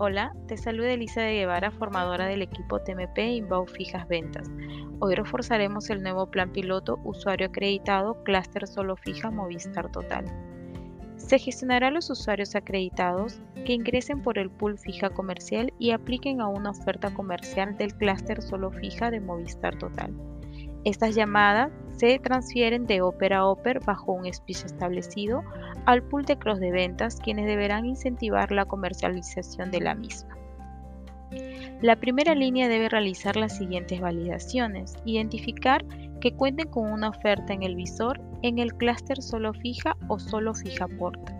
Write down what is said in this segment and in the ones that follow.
Hola, te saluda Elisa de Guevara, formadora del equipo TMP Inbound Fijas Ventas. Hoy reforzaremos el nuevo plan piloto usuario acreditado Cluster Solo Fija Movistar Total. Se gestionará a los usuarios acreditados que ingresen por el pool fija comercial y apliquen a una oferta comercial del Cluster Solo Fija de Movistar Total. Estas llamadas se transfieren de Oper a Oper bajo un speech establecido al pool de cross de ventas, quienes deberán incentivar la comercialización de la misma. La primera línea debe realizar las siguientes validaciones. Identificar que cuenten con una oferta en el visor en el clúster solo fija o solo fija porta.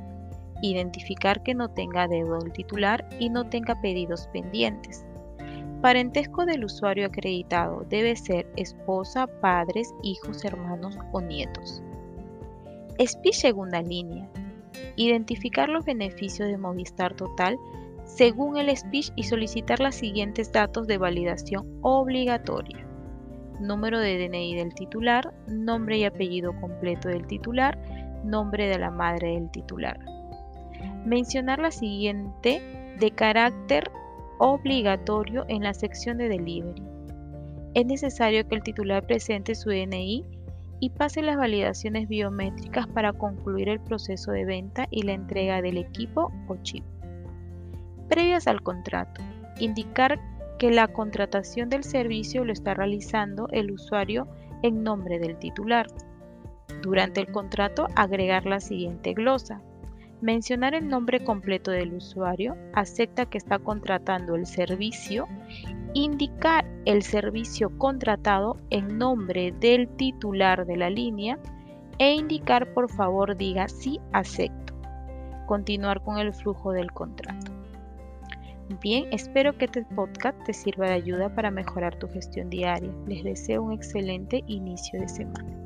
Identificar que no tenga deuda del titular y no tenga pedidos pendientes. Parentesco del usuario acreditado debe ser esposa, padres, hijos, hermanos o nietos. Speech segunda línea. Identificar los beneficios de Movistar Total según el speech y solicitar los siguientes datos de validación obligatoria. Número de DNI del titular, nombre y apellido completo del titular, nombre de la madre del titular. Mencionar la siguiente de carácter obligatorio en la sección de delivery. Es necesario que el titular presente su DNI y pase las validaciones biométricas para concluir el proceso de venta y la entrega del equipo o chip. Previas al contrato, indicar que la contratación del servicio lo está realizando el usuario en nombre del titular. Durante el contrato, agregar la siguiente glosa. Mencionar el nombre completo del usuario, acepta que está contratando el servicio, indicar el servicio contratado en nombre del titular de la línea e indicar por favor diga sí acepto. Continuar con el flujo del contrato. Bien, espero que este podcast te sirva de ayuda para mejorar tu gestión diaria. Les deseo un excelente inicio de semana.